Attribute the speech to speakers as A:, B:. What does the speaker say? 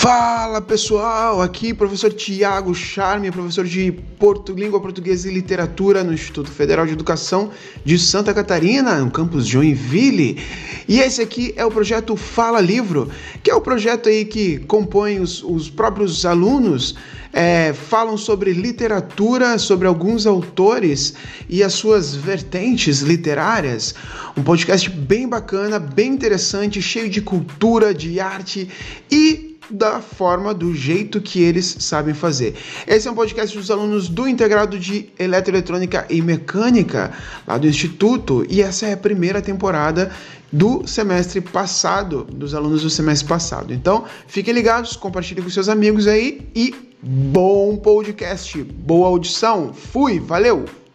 A: Fala pessoal, aqui professor Tiago Charme, professor de Porto, Língua Portuguesa e Literatura no Instituto Federal de Educação de Santa Catarina, no campus Joinville. E esse aqui é o projeto Fala Livro, que é o projeto aí que compõe os, os próprios alunos, é, falam sobre literatura, sobre alguns autores e as suas vertentes literárias. Um podcast bem bacana, bem interessante, cheio de cultura, de arte e da forma, do jeito que eles sabem fazer. Esse é um podcast dos alunos do Integrado de Eletroeletrônica e Mecânica, lá do Instituto, e essa é a primeira temporada do semestre passado, dos alunos do semestre passado. Então, fiquem ligados, compartilhem com seus amigos aí e bom podcast, boa audição. Fui, valeu!